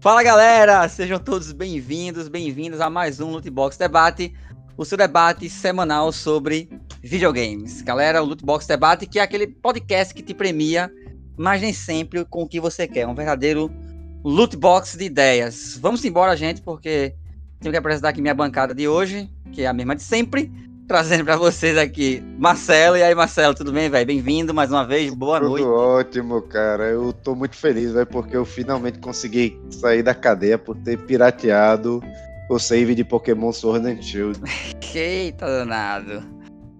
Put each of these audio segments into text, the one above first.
Fala galera, sejam todos bem-vindos, bem-vindos a mais um Lootbox Debate, o seu debate semanal sobre videogames. Galera, o Lootbox Debate que é aquele podcast que te premia, mas nem sempre com o que você quer, um verdadeiro lootbox de ideias. Vamos embora, gente, porque tenho que apresentar aqui minha bancada de hoje, que é a mesma de sempre trazendo para vocês aqui Marcelo. E aí, Marcelo, tudo bem, velho? Bem-vindo mais uma vez, boa tudo noite. Tudo ótimo, cara. Eu tô muito feliz, velho, porque eu finalmente consegui sair da cadeia por ter pirateado o save de Pokémon Sword and Shield. Eita, danado.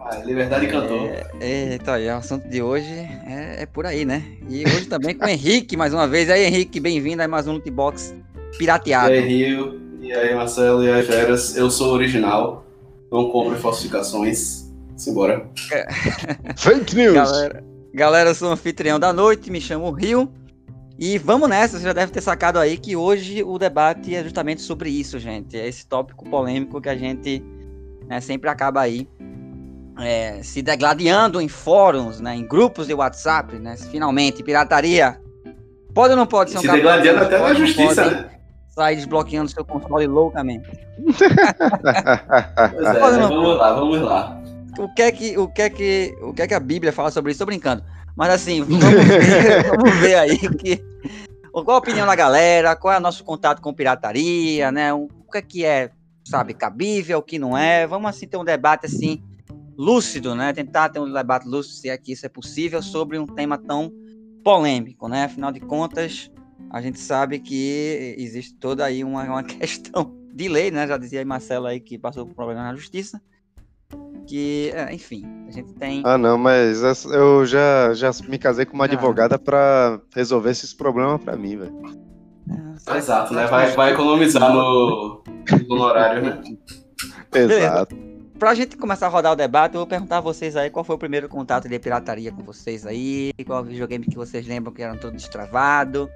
Ah, liberdade cantou. É, eita, o assunto de hoje é, é, por aí, né? E hoje também com o Henrique, mais uma vez. E aí, Henrique, bem-vindo a mais um Lootbox pirateado. E aí, Rio. E aí, Marcelo. E aí, Feras. Eu sou original. Não compre falsificações. Simbora. Fake news! Galera, galera, eu sou o anfitrião da noite, me chamo Rio. E vamos nessa, você já deve ter sacado aí que hoje o debate é justamente sobre isso, gente. É esse tópico polêmico que a gente né, sempre acaba aí é, se degladiando em fóruns, né, em grupos de WhatsApp, né? Finalmente, pirataria. Pode ou não pode ser um Se degladiando até na justiça, né? Sair desbloqueando seu console loucamente. pois é, vamos lá, vamos lá. O que é que, o que é que, o que é que a Bíblia fala sobre isso? Tô brincando. Mas assim, vamos ver, vamos ver aí que, qual a opinião da galera, qual é o nosso contato com pirataria, né? O que é que é, sabe, cabível, o que não é. Vamos assim ter um debate assim lúcido, né? Tentar ter um debate lúcido, se é que isso é possível, sobre um tema tão polêmico, né? Afinal de contas, a gente sabe que existe toda aí uma, uma questão de lei, né? Já dizia aí Marcelo aí que passou por problema na justiça. Que, enfim, a gente tem. Ah, não, mas eu já, já me casei com uma ah. advogada para resolver esses problemas para mim, velho. É, Exato, né? Vai, vai economizar no, no horário, né? Exato. Pra gente começar a rodar o debate, eu vou perguntar a vocês aí qual foi o primeiro contato de pirataria com vocês aí, qual videogame que vocês lembram que era todo destravado,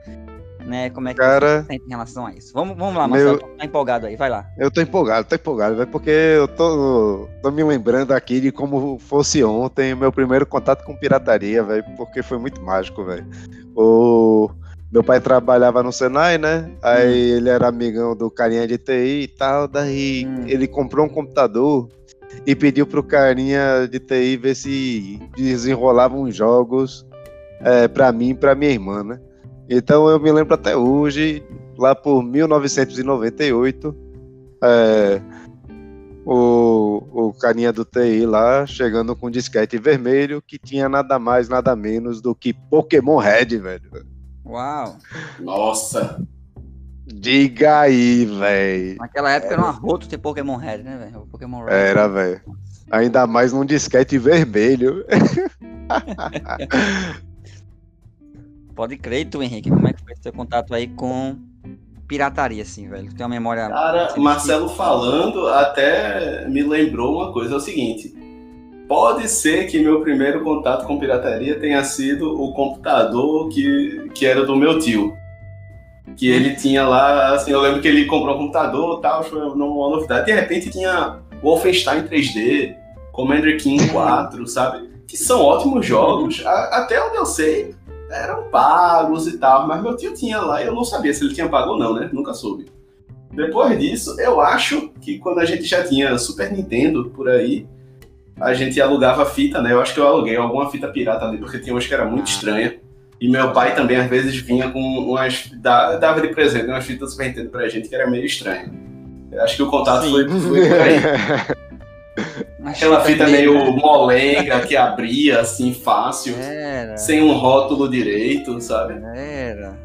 né? Como é que Cara, você sente em relação a isso? Vamos, vamos lá, Marcelo, meu... tá empolgado aí, vai lá. Eu tô empolgado, tô empolgado, véio, porque eu tô, tô me lembrando aqui de como fosse ontem meu primeiro contato com pirataria, velho, porque foi muito mágico, velho. O meu pai trabalhava no Senai, né? Aí hum. ele era amigão do carinha de TI e tal, daí hum. ele comprou um computador e pediu pro carinha de TI ver se desenrolavam uns jogos é, para mim e pra minha irmã, né? Então eu me lembro até hoje, lá por 1998, é, o, o carinha do TI lá chegando com um disquete vermelho que tinha nada mais, nada menos do que Pokémon Red, velho. Uau! Nossa! Diga aí, velho. Naquela época era um arroto ter Pokémon Red, né, velho? Pokémon Red. Era, velho. Ainda mais num disquete vermelho. Pode crer, tu, Henrique. Como é que foi seu contato aí com pirataria, assim, velho? Tem uma memória. Cara, Marcelo falando até me lembrou uma coisa: é o seguinte. Pode ser que meu primeiro contato com pirataria tenha sido o computador que, que era do meu tio que ele tinha lá, assim, eu lembro que ele comprou um computador e tal, foi uma novidade. De repente tinha Wolfenstein 3D, Commander King 4, sabe? Que são ótimos jogos. A, até onde eu sei, eram pagos e tal, mas meu tio tinha lá e eu não sabia se ele tinha pago ou não, né? Nunca soube. Depois disso, eu acho que quando a gente já tinha Super Nintendo por aí, a gente alugava fita, né? Eu acho que eu aluguei alguma fita pirata ali, porque tinha umas que era muito estranha. E meu pai também, às vezes, vinha com umas. dava de presente umas fitas Super Nintendo pra gente que era meio estranho. Eu acho que o contato foi, foi por aí. Aquela fita meio né? molenga que abria assim fácil, era. sem um rótulo direito, sabe? Era.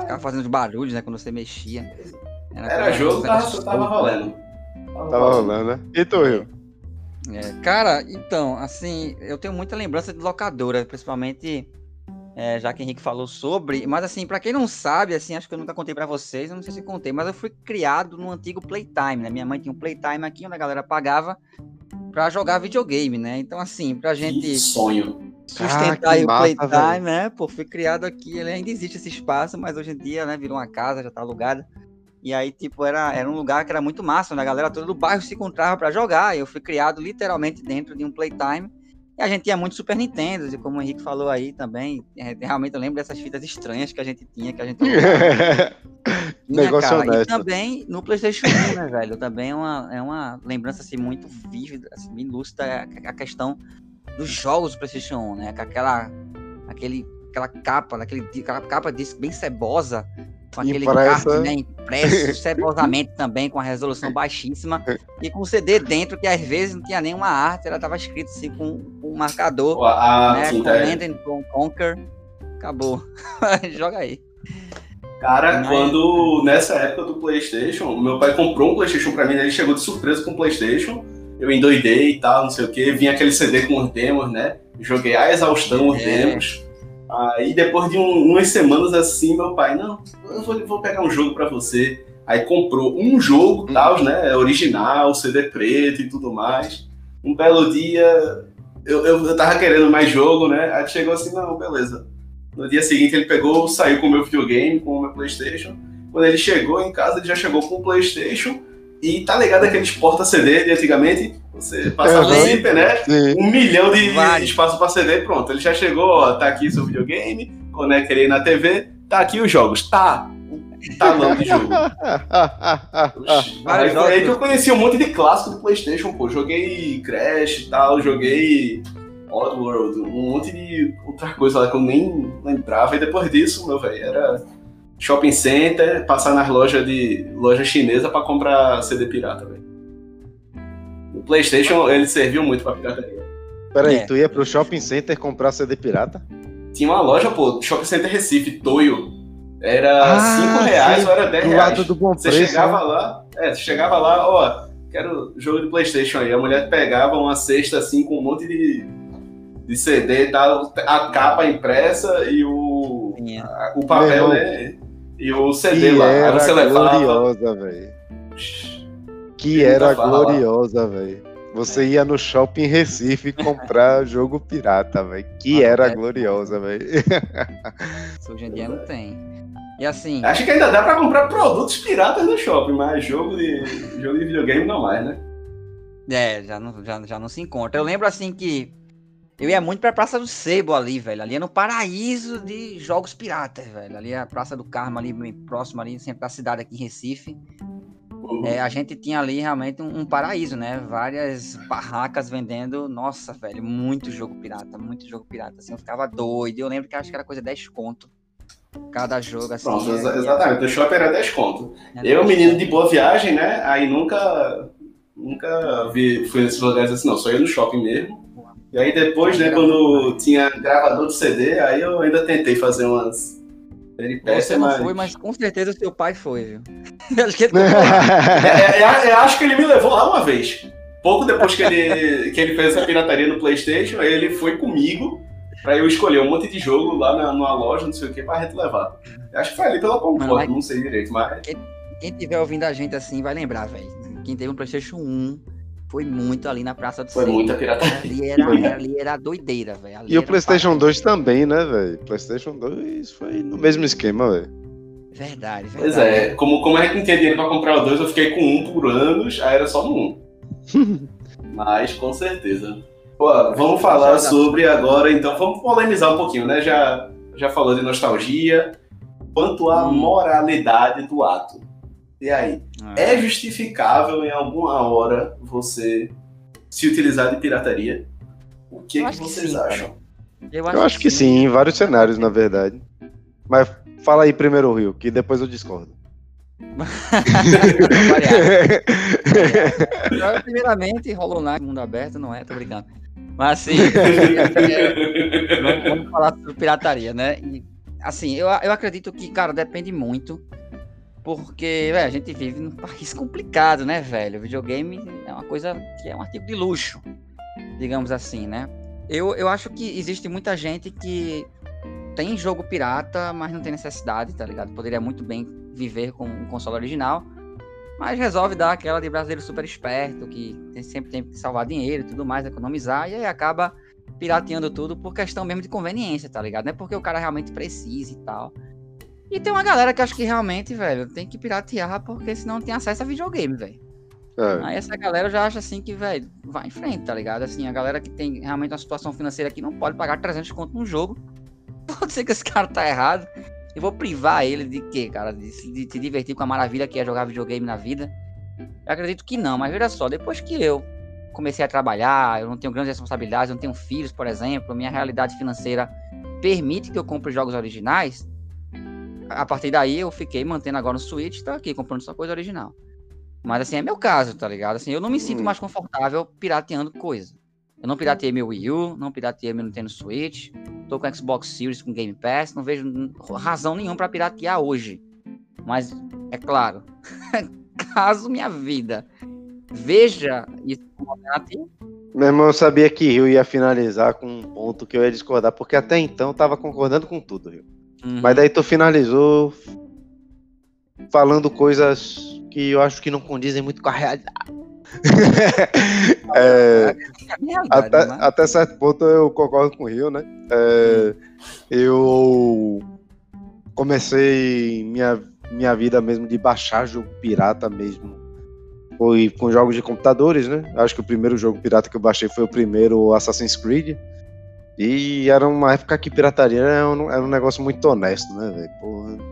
Ficava fazendo barulhos, né, quando você mexia. Era, era jogo, tava, tava rolando. Tava rolando, né? E tu, Rio? É, cara, então, assim, eu tenho muita lembrança de locadora, principalmente é, já que o Henrique falou sobre. Mas assim, para quem não sabe, assim, acho que eu nunca contei para vocês, eu não sei se contei, mas eu fui criado no antigo Playtime, né? Minha mãe tinha um Playtime aqui onde a galera pagava para jogar videogame, né? Então assim, pra gente que sonho sustentar ah, o massa, Playtime, né? Pô, fui criado aqui, ele ainda existe esse espaço, mas hoje em dia, né, virou uma casa, já tá alugada. E aí, tipo, era, era um lugar que era muito massa, onde a galera toda do bairro se encontrava para jogar. Eu fui criado literalmente dentro de um Playtime e a gente tinha muito Super Nintendo, e como o Henrique falou aí também, é, realmente eu lembro dessas fitas estranhas que a gente tinha, que a gente. Tinha, Negócio cara. E honesto. também no PlayStation 1, né, velho? Também é uma, é uma lembrança assim, muito vívida, assim, bem lúcida a questão dos jogos do PlayStation 1, né? Com aquela, aquele, aquela capa, aquele, aquela capa disco bem cebosa, com aquele Impressa. card, né? Impresso cebosamente também, com a resolução baixíssima, e com o CD dentro, que às vezes não tinha nenhuma arte, ela tava escrito assim com, com um marcador, A, né? tá- Command and Conquer. Acabou. Joga aí. Cara, Mas- quando nessa época do PlayStation, meu pai comprou um PlayStation pra mim, ele chegou de surpresa com o PlayStation. Eu endoidei e tal, não sei o que. Vinha aquele CD com os demos, né? Joguei a exaustão os É. demos. Aí depois de um- umas semanas assim, meu pai, não, eu vou, vou pegar um jogo pra você. Aí comprou um jogo, tal, né? Original, CD preto e tudo mais. Um belo dia, eu, eu, eu tava querendo mais jogo, né? Aí chegou assim, não, beleza. No dia seguinte ele pegou, saiu com o meu videogame, com o meu Playstation. Quando ele chegou em casa, ele já chegou com o Playstation. E tá ligado aqueles porta-CD de antigamente? Você passava o Aham. zíper, né? Sim. Um milhão de espaço pra CD, pronto. Ele já chegou, ó, tá aqui seu videogame, conecta ele aí na TV, tá aqui os jogos. Tá. Talão de jogo. Oxi. Aí foi aí que eu conheci um monte de clássico do Playstation, pô. Joguei Crash e tal, joguei Oddworld, um monte de outra coisa lá que eu nem lembrava. E depois disso, meu velho, era shopping center, passar nas lojas de loja chinesa pra comprar CD pirata, velho. O Playstation, ele serviu muito pra pirataria. Peraí, É. tu ia pro shopping center comprar CD pirata? Tinha uma loja, pô, Shopping Center Recife, Toyo. Era Ah, 5 reais sim, ou era 10 Do reais. lado do bom Você preço. chegava né? lá, é, você chegava lá, ó, quero jogo de Playstation aí. A mulher pegava uma cesta assim com um monte de, de CD tal, a capa impressa e o, a- o papel, né? E o CD Que lá. Aí era você levava. gloriosa, velho. Que muita era gloriosa, velho. Você ia no shopping Recife comprar jogo pirata, velho. Que Ah, era é. gloriosa, velho. Hoje em dia não tem. E assim, Acho que ainda dá pra comprar produtos piratas no shopping, mas jogo de, jogo de videogame não mais, né? É, já não, já, já não se encontra. Eu lembro assim que eu ia muito pra Praça do Sebo ali, velho. Ali é no paraíso de jogos piratas, velho. Ali é a Praça do Carmo, ali bem próximo ali, centro da cidade aqui em Recife. É, a gente tinha ali realmente um, um paraíso, né? Várias barracas vendendo, nossa, velho, muito jogo pirata, muito jogo pirata. Assim, eu ficava doido. Eu lembro que acho que era coisa de 10 conto. Cada jogo, assim. Pronto, é- exa- exatamente. O shopping era 10 conto. é- Eu, menino de boa viagem, né? Aí nunca, nunca vi, fui nesses lugares assim, não. Só ia no shopping mesmo. E aí depois, né, quando tinha gravador de CD, aí eu ainda tentei fazer umas peripécias, Você não mas... foi, mas com certeza o seu pai foi, viu? acho que ele É, é, é, eu acho que ele me levou lá uma vez. Pouco depois que ele, que ele fez essa pirataria no Playstation, ele foi comigo pra eu escolher um monte de jogo lá na, numa loja, não sei o que, pra gente levar. Eu acho que foi ali pela Concord, Mas- não sei direito, mas... Quem tiver ouvindo a gente assim vai lembrar, velho. Quem teve um PlayStation 1 foi muito ali na Praça do Foi Centro. muita pirataria. Ali era, ali era doideira, velho. E o PlayStation parada. 2 também, né, velho? PlayStation 2 foi no mesmo esquema, velho. Verdade, verdade. Pois é, como, como a gente não tinha dinheiro pra comprar o dois, eu fiquei com um por anos, aí era só no um. Mas, com certeza. Pô, vamos falar sobre agora, então, vamos polemizar um pouquinho, né? Já, já falou de nostalgia, quanto à Hum. moralidade do ato. E aí, Ah, é justificável em alguma hora você se utilizar de pirataria? O que, que acho que vocês sim, acham? eu Eu acho que sim, em vários cenários, na verdade. Mas fala aí primeiro, Rio, que depois eu discordo. Primeiramente, Hollow Knight, mundo aberto, não é? Tô brincando. Mas assim, vamos, vamos falar sobre pirataria, né? E, assim, eu, eu acredito que, cara, depende muito. Porque, a gente vive num país complicado, né, velho? O videogame é uma coisa que é um artigo de luxo, digamos assim, né? Eu, eu acho que existe muita gente que tem jogo pirata, mas não tem necessidade, tá ligado? Poderia muito bem viver com um console original, mas resolve dar aquela de brasileiro super esperto, que tem- sempre tem que salvar dinheiro e tudo mais, economizar, e aí acaba pirateando tudo por questão mesmo de conveniência, tá ligado? Não é porque o cara realmente precisa e tal. E tem uma galera que acho que realmente, velho, tem que piratear porque senão não tem acesso a videogame, velho. É. Aí essa galera já acha assim que, velho, vai em frente, tá ligado? Assim, a galera que tem realmente uma situação financeira que não pode pagar 300 conto num jogo, pode ser que esse cara tá errado. Eu vou privar ele de quê, cara? De, de se divertir com a maravilha que é jogar videogame na vida? Eu acredito que não, mas veja só, depois que eu comecei a trabalhar, eu não tenho grandes responsabilidades, eu não tenho filhos, por exemplo, minha realidade financeira permite que eu compre jogos originais. A partir daí eu fiquei mantendo agora no Switch, tô aqui comprando só coisa original. Mas assim, é meu caso, tá ligado? Assim, eu não me sinto Hum. mais confortável pirateando coisa. Eu não pirateei meu Wii U, não pirateei meu Nintendo Switch, tô com Xbox Series com Game Pass, não vejo razão nenhuma pra piratear hoje. Mas, é claro, caso minha vida veja isso como Meu irmão, eu sabia que Rio ia finalizar com um ponto que eu ia discordar, porque até então eu tava concordando com tudo, Rio. Uhum, Mas daí tu finalizou falando coisas que eu acho que não condizem muito com a realidade. É, até, né? até certo ponto eu concordo com o Rio, né? É, eu comecei minha, minha vida mesmo de baixar jogo pirata mesmo. Foi com jogos de computadores, né? Acho que o primeiro jogo pirata que eu baixei foi o primeiro Assassin's Creed. E era uma época que pirataria era um, era um negócio muito honesto, né, velho?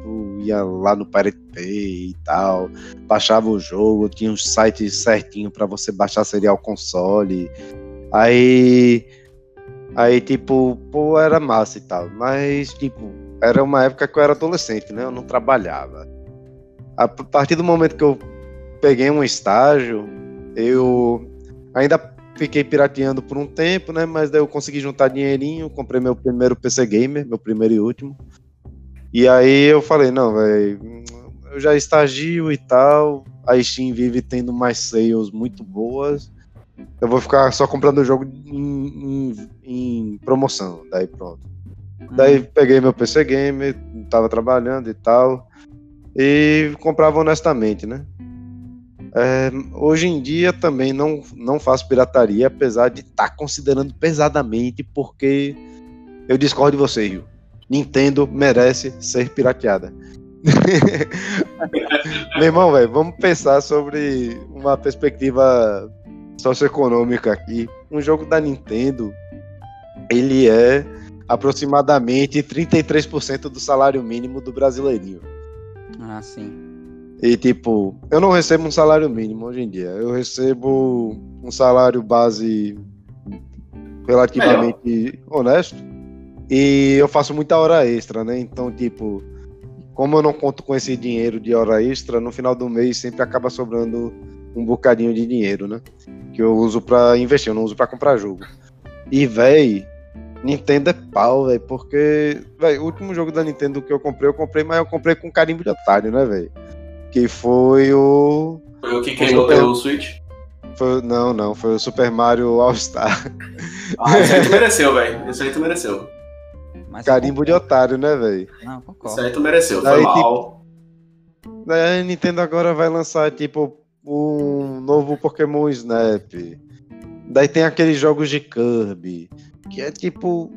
Tu ia lá no Pirate Bay e tal, baixava o jogo, tinha uns sites certinho pra você baixar serial console. Aí. Aí, tipo, pô, era massa e tal. Mas, tipo, era uma época que eu era adolescente, né? Eu não trabalhava. A partir do momento que eu peguei um estágio, eu ainda fiquei pirateando por um tempo, né? Mas daí eu consegui juntar dinheirinho, comprei meu primeiro PC Gamer, meu primeiro e último. E aí eu falei, não, velho, eu já estagio e tal. A Steam vive tendo mais sales muito boas. Eu vou ficar só comprando o jogo em, em- em promoção. Daí pronto. Daí peguei meu PC Gamer, tava trabalhando e tal. E comprava honestamente, né? É, hoje em dia também não, não faço pirataria, apesar de estar considerando pesadamente, porque eu discordo de você, Rio. Nintendo merece ser pirateada. Meu irmão, velho, vamos pensar sobre uma perspectiva socioeconômica aqui. Um jogo da Nintendo, ele é aproximadamente 33% do salário mínimo do brasileirinho. Ah, sim. E tipo, eu não recebo um salário mínimo hoje em dia. Eu recebo um salário base relativamente honesto. E eu faço muita hora extra, né? Então, tipo, como eu não conto com esse dinheiro de hora extra, no final do mês sempre acaba sobrando um bocadinho de dinheiro, né? Que eu uso pra investir, eu não uso pra comprar jogo. E, véi, Nintendo é pau, velho, porque, véi, o último jogo da Nintendo que eu comprei, eu comprei, mas eu comprei com carimbo de otário, né, velho? Que foi o. Foi o que queimou Super- teu Switch? Foi, não, não, foi o Super Mario All-Star. Ah, isso aí tu mereceu, velho. Isso aí tu mereceu. Mas Carimbo de otário, né, velho? concordo. Não, Isso concordo. aí tu mereceu. Foi Aí, mal. Daí a Nintendo agora vai lançar, tipo, um novo Pokémon Snap. Daí tem aqueles jogos de Kirby, que é tipo.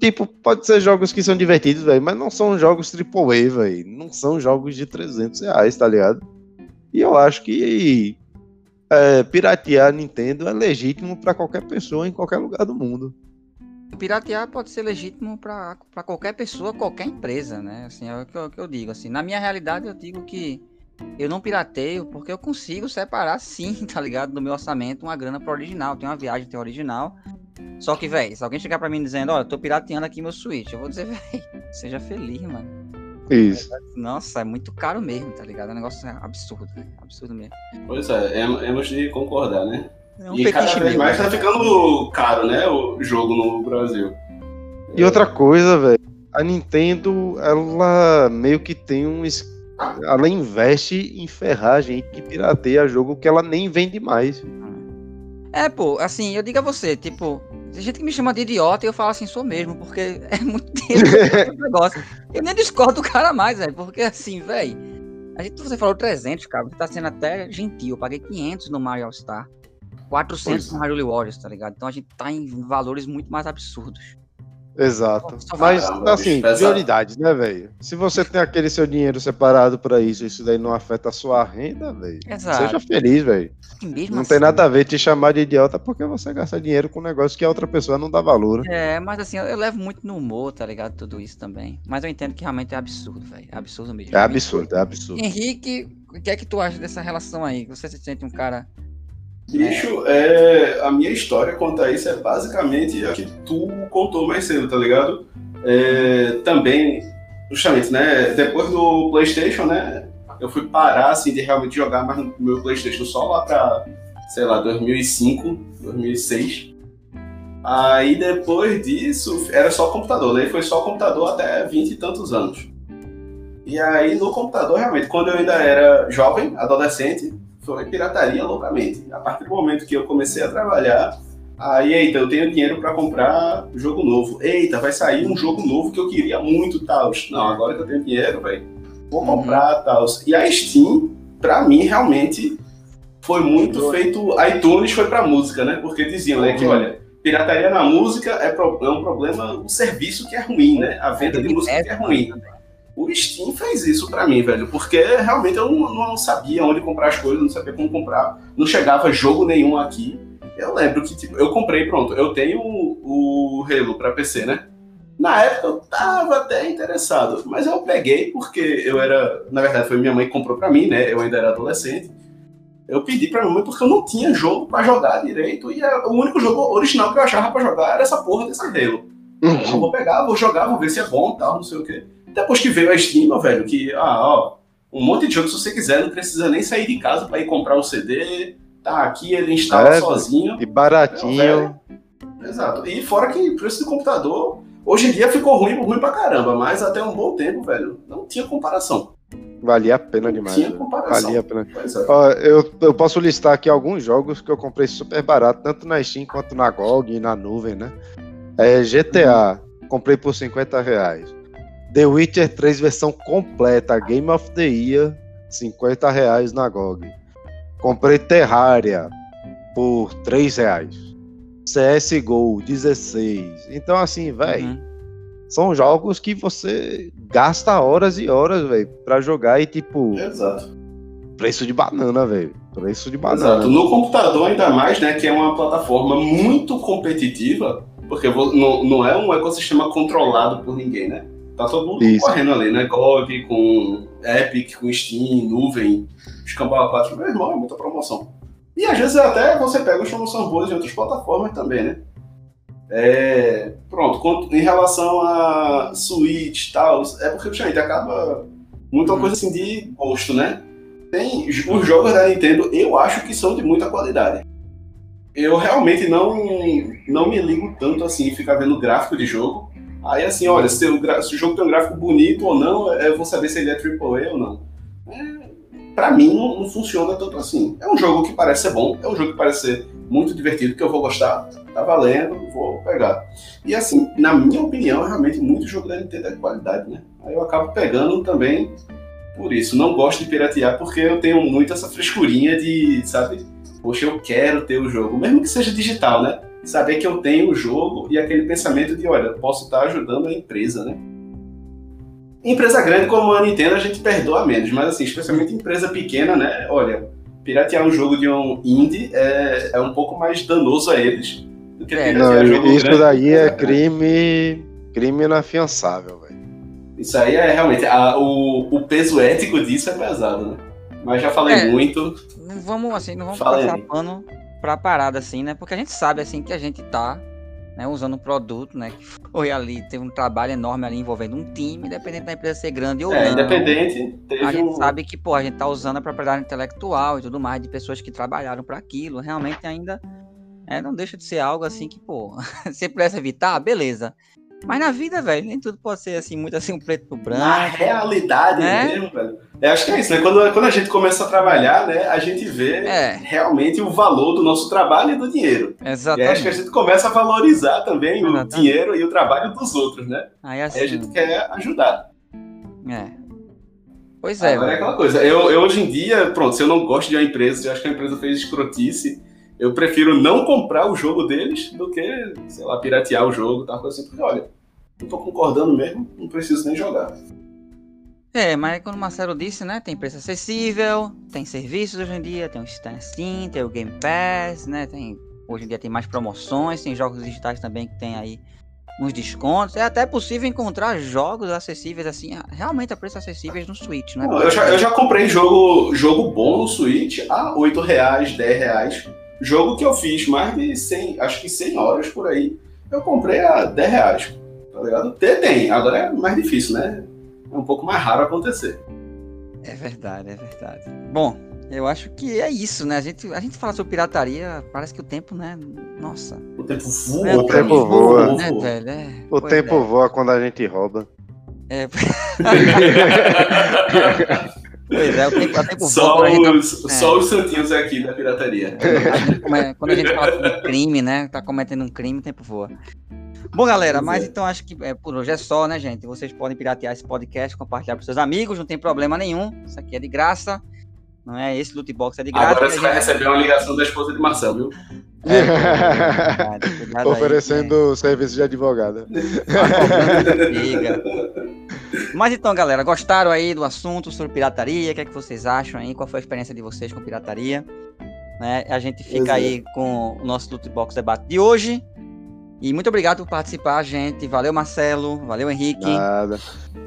Tipo, pode ser jogos que são divertidos, velho, mas não são jogos AAA, velho. Não são jogos de 300 reais, tá ligado? E eu acho que é, piratear Nintendo é legítimo pra qualquer pessoa em qualquer lugar do mundo. Piratear pode ser legítimo para qualquer pessoa, qualquer empresa, né? Assim, é o que eu, que eu digo. Assim, na minha realidade, eu digo que eu não pirateio porque eu consigo separar, sim, tá ligado? Do meu orçamento, uma grana pro original. Tem uma viagem, tem original. Só que, velho, se alguém chegar pra mim dizendo, olha, eu tô pirateando aqui meu Switch, eu vou dizer, velho, seja feliz, mano. Isso. Nossa, é muito caro mesmo, tá ligado? É um negócio absurdo, velho. Absurdo mesmo. Pois é, em- temos de concordar, né? É um e cada vez mais né? tá ficando caro, né? O jogo no Brasil. E outra coisa, velho, a Nintendo, ela meio que tem um. Ela investe em ferragem que pirateia jogo que ela nem vende mais. É, pô, assim, eu digo a você, tipo, tem gente que me chama de idiota e eu falo assim, sou mesmo, porque é muito negócio. Eu nem discordo do cara mais, velho, porque assim, velho, a gente, você falou 300, cara, você tá sendo até gentil, eu paguei 500 no Mario All Star, 400 Pois no Mario Warriors, tá ligado? Então a gente tá em valores muito mais absurdos. Exato. Mas, Caramba, assim, bicho, prioridades, né, velho? Se você tem aquele seu dinheiro separado pra isso, isso daí não afeta a sua renda, velho. Exato. Seja feliz, velho. Não assim- tem nada a ver te chamar de idiota porque você gasta dinheiro com um negócio que a outra pessoa não dá valor. né? É, mas assim, eu, eu levo muito no humor, tá ligado? Tudo isso também. Mas eu entendo que realmente é absurdo, velho. É absurdo mesmo. É absurdo, é absurdo. Henrique, o que é que tu acha dessa relação aí? Você se sente um cara. Bicho, é, a minha história quanto a isso é basicamente a que tu contou mais cedo, tá ligado? É, também, justamente, né? Depois do PlayStation, né? Eu fui parar, assim, de realmente jogar mais no meu PlayStation só lá pra, sei lá, 2005, 2006. Aí depois disso, era só computador, né? Foi só computador até 20 e tantos anos. E aí no computador, realmente, quando eu ainda era jovem, adolescente, foi pirataria loucamente. A partir do momento que eu comecei a trabalhar, aí, eita, eu tenho dinheiro para comprar jogo novo. Eita, vai sair um jogo novo que eu queria muito, tal. Não, agora que eu tenho dinheiro, velho, vou Uhum. comprar, tal. E a Steam, pra mim, realmente foi muito feito. iTunes foi pra música, né? Porque diziam, né, que Uhum. olha, pirataria na música é, pro- é um problema, o serviço que é ruim, né? A venda de música que é ruim. O Steam fez isso pra mim, velho, porque realmente eu não, não sabia onde comprar as coisas, não sabia como comprar, não chegava jogo nenhum aqui. Eu lembro que, tipo, eu comprei, pronto, eu tenho o, o Halo pra PC, né? Na época eu tava até interessado, mas eu peguei porque eu era, na verdade foi minha mãe que comprou pra mim, né? Eu ainda era adolescente. Eu pedi pra minha mãe porque eu não tinha jogo pra jogar direito e o único jogo original que eu achava pra jogar era essa porra desse Halo. Eu vou pegar, vou jogar, vou ver se é bom tal, não sei o quê. Depois que veio a Steam, meu velho, que, ah, ó, um monte de jogo, se você quiser, não precisa nem sair de casa pra ir comprar o CD, tá aqui, ele instala É, sozinho. E baratinho. Exato. E fora que preço do computador, hoje em dia ficou ruim, ruim pra caramba, mas até um bom tempo, velho, não tinha comparação. Valia a pena Não demais. tinha comparação. Valia a pena. É. Ó, eu, eu posso listar aqui alguns jogos que eu comprei super barato, tanto na Steam quanto na GOG e na nuvem, né? É, GTA, comprei por 50 reais. The Witcher 3 versão completa, Game of the Year, 50 reais na GOG. Comprei Terraria por 3 reais. CSGO, 16. Então, assim, velho, Uhum. são jogos que você gasta horas e horas, velho, pra jogar e, tipo, Exato. preço de banana, velho. Preço de banana. Exato. No computador, ainda mais, né, que é uma plataforma muito competitiva, porque não, não é um ecossistema controlado por ninguém, né? Tá todo mundo Isso. correndo ali, né? GOG, com Epic, com Steam, nuvem, Escambau 4. Meu irmão, é muita promoção. E às vezes até você pega as promoções boas em outras plataformas também, né? É, pronto, em relação a Switch e tal, é porque, gente, acaba muito uma Hum. coisa assim de gosto, né? Tem os jogos da Nintendo, eu acho que são de muita qualidade. Eu realmente não, não me ligo tanto assim em ficar vendo gráfico de jogo. Aí assim, olha, se, o se o jogo tem um gráfico bonito ou não, eu vou saber se ele é AAA ou não. É, pra mim não, não funciona tanto assim. É um jogo que parece ser bom, é um jogo que parece ser muito divertido, que eu vou gostar, tá valendo, vou pegar. E assim, na minha opinião, realmente muito jogo da Nintendo é de qualidade, né? Aí eu acabo pegando também por isso. Não gosto de piratear porque eu tenho muito essa frescurinha de, sabe? Poxa, eu quero ter o jogo, mesmo que seja digital, né? Saber que eu tenho o jogo e aquele pensamento de, olha, posso estar ajudando a empresa, né? Empresa grande como a Nintendo a gente perdoa menos, mas assim, especialmente empresa pequena, né? Olha, piratear um jogo de um indie é, é um pouco mais danoso a eles do que É, Não, jogo isso grande. daí é grande. crime, crime inafiançável, velho. Isso aí é realmente. a- o, o peso ético disso é pesado, né? Mas já falei É. muito. Não vamos assim, não vamos Fala passar aí. pano pra parada assim, né? Porque a gente sabe assim que a gente tá né, usando um produto, né? Que foi ali, teve um trabalho enorme ali envolvendo um time, independente da empresa ser grande ou É, não. independente, A gente um. sabe que, pô, a gente tá usando a propriedade intelectual e tudo mais de pessoas que trabalharam para aquilo. Realmente ainda é, não deixa de ser algo assim que, pô, se pudesse evitar, beleza. Mas na vida, velho, nem tudo pode ser assim, muito assim, um preto no branco. Na realidade né? mesmo, velho. Eu acho que é isso, né? Quando, quando a gente começa a trabalhar, né, a gente vê É. realmente o valor do nosso trabalho e do dinheiro. E aí acho que a Exatamente. gente começa a valorizar também o Exatamente. dinheiro e o trabalho dos outros, né? Aí Aí a assim, gente quer ajudar. é. Pois é, Agora é aquela coisa. Eu, eu hoje em dia, pronto, se eu não gosto de uma empresa, se eu acho que a empresa fez escrotice, eu prefiro não comprar o jogo deles do que, sei lá, piratear o jogo, tal coisa assim. Porque, olha, não tô concordando mesmo, não preciso nem jogar. É, mas como o Marcelo disse, né? Tem preço acessível, tem serviços hoje em dia, tem o Steam, tem o Game Pass, né? Tem, hoje em dia tem mais promoções, tem jogos digitais também que tem aí uns descontos. É até possível encontrar jogos acessíveis assim, realmente a preços acessíveis no Switch, né? Eu já, eu já comprei jogo, jogo bom no Switch a 8 reais, 10 reais. Jogo que eu fiz mais de 100, acho que 100 horas por aí. Eu comprei a 10 reais, tá ligado? Tem, tem, agora é mais difícil, né? É um pouco mais raro acontecer. É verdade, é verdade. Bom, eu acho que é isso, né? A gente, a gente fala sobre pirataria, parece que o tempo, né? Nossa. O tempo voa, é, o tempo voa. Né, velho? É, o tempo é. voa quando a gente rouba. É. pois é, o tempo, o tempo só voa. Os, gente... Tá- só é. os santinhos aqui da pirataria. quando a gente fala sobre crime, né? Tá cometendo um crime, o tempo voa. Bom, galera, mas então acho que é, por hoje é só, né, gente? Vocês podem piratear esse podcast, compartilhar para seus amigos, não tem problema nenhum. Isso aqui é de graça. Não é? Esse loot box é de graça. Agora você vai receber uma ligação da esposa de Marcel, viu? É, Oferecendo aí, né? serviço de advogada. Mas então, galera, gostaram aí do assunto sobre pirataria? O que é que vocês acham aí? Qual foi a experiência de vocês com pirataria? Né? A gente fica aí com o nosso loot box debate de hoje. E muito obrigado por participar, gente. Valeu, Marcelo. Valeu, Henrique. Nada.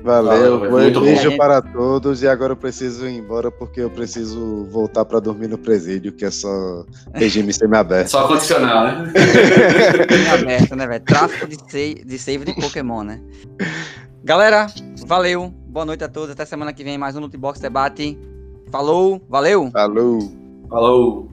Valeu. Valeu beijo bom. para todos. E agora eu preciso ir embora porque eu preciso voltar para dormir no presídio, que é só regime semi-aberto. Só condicional, né? Semi-aberto, né, velho? Tráfico de save, de save de Pokémon, né? Galera, valeu. Boa noite a todos. Até semana que vem mais um Lootbox Debate. Falou, valeu. Falou. Falou.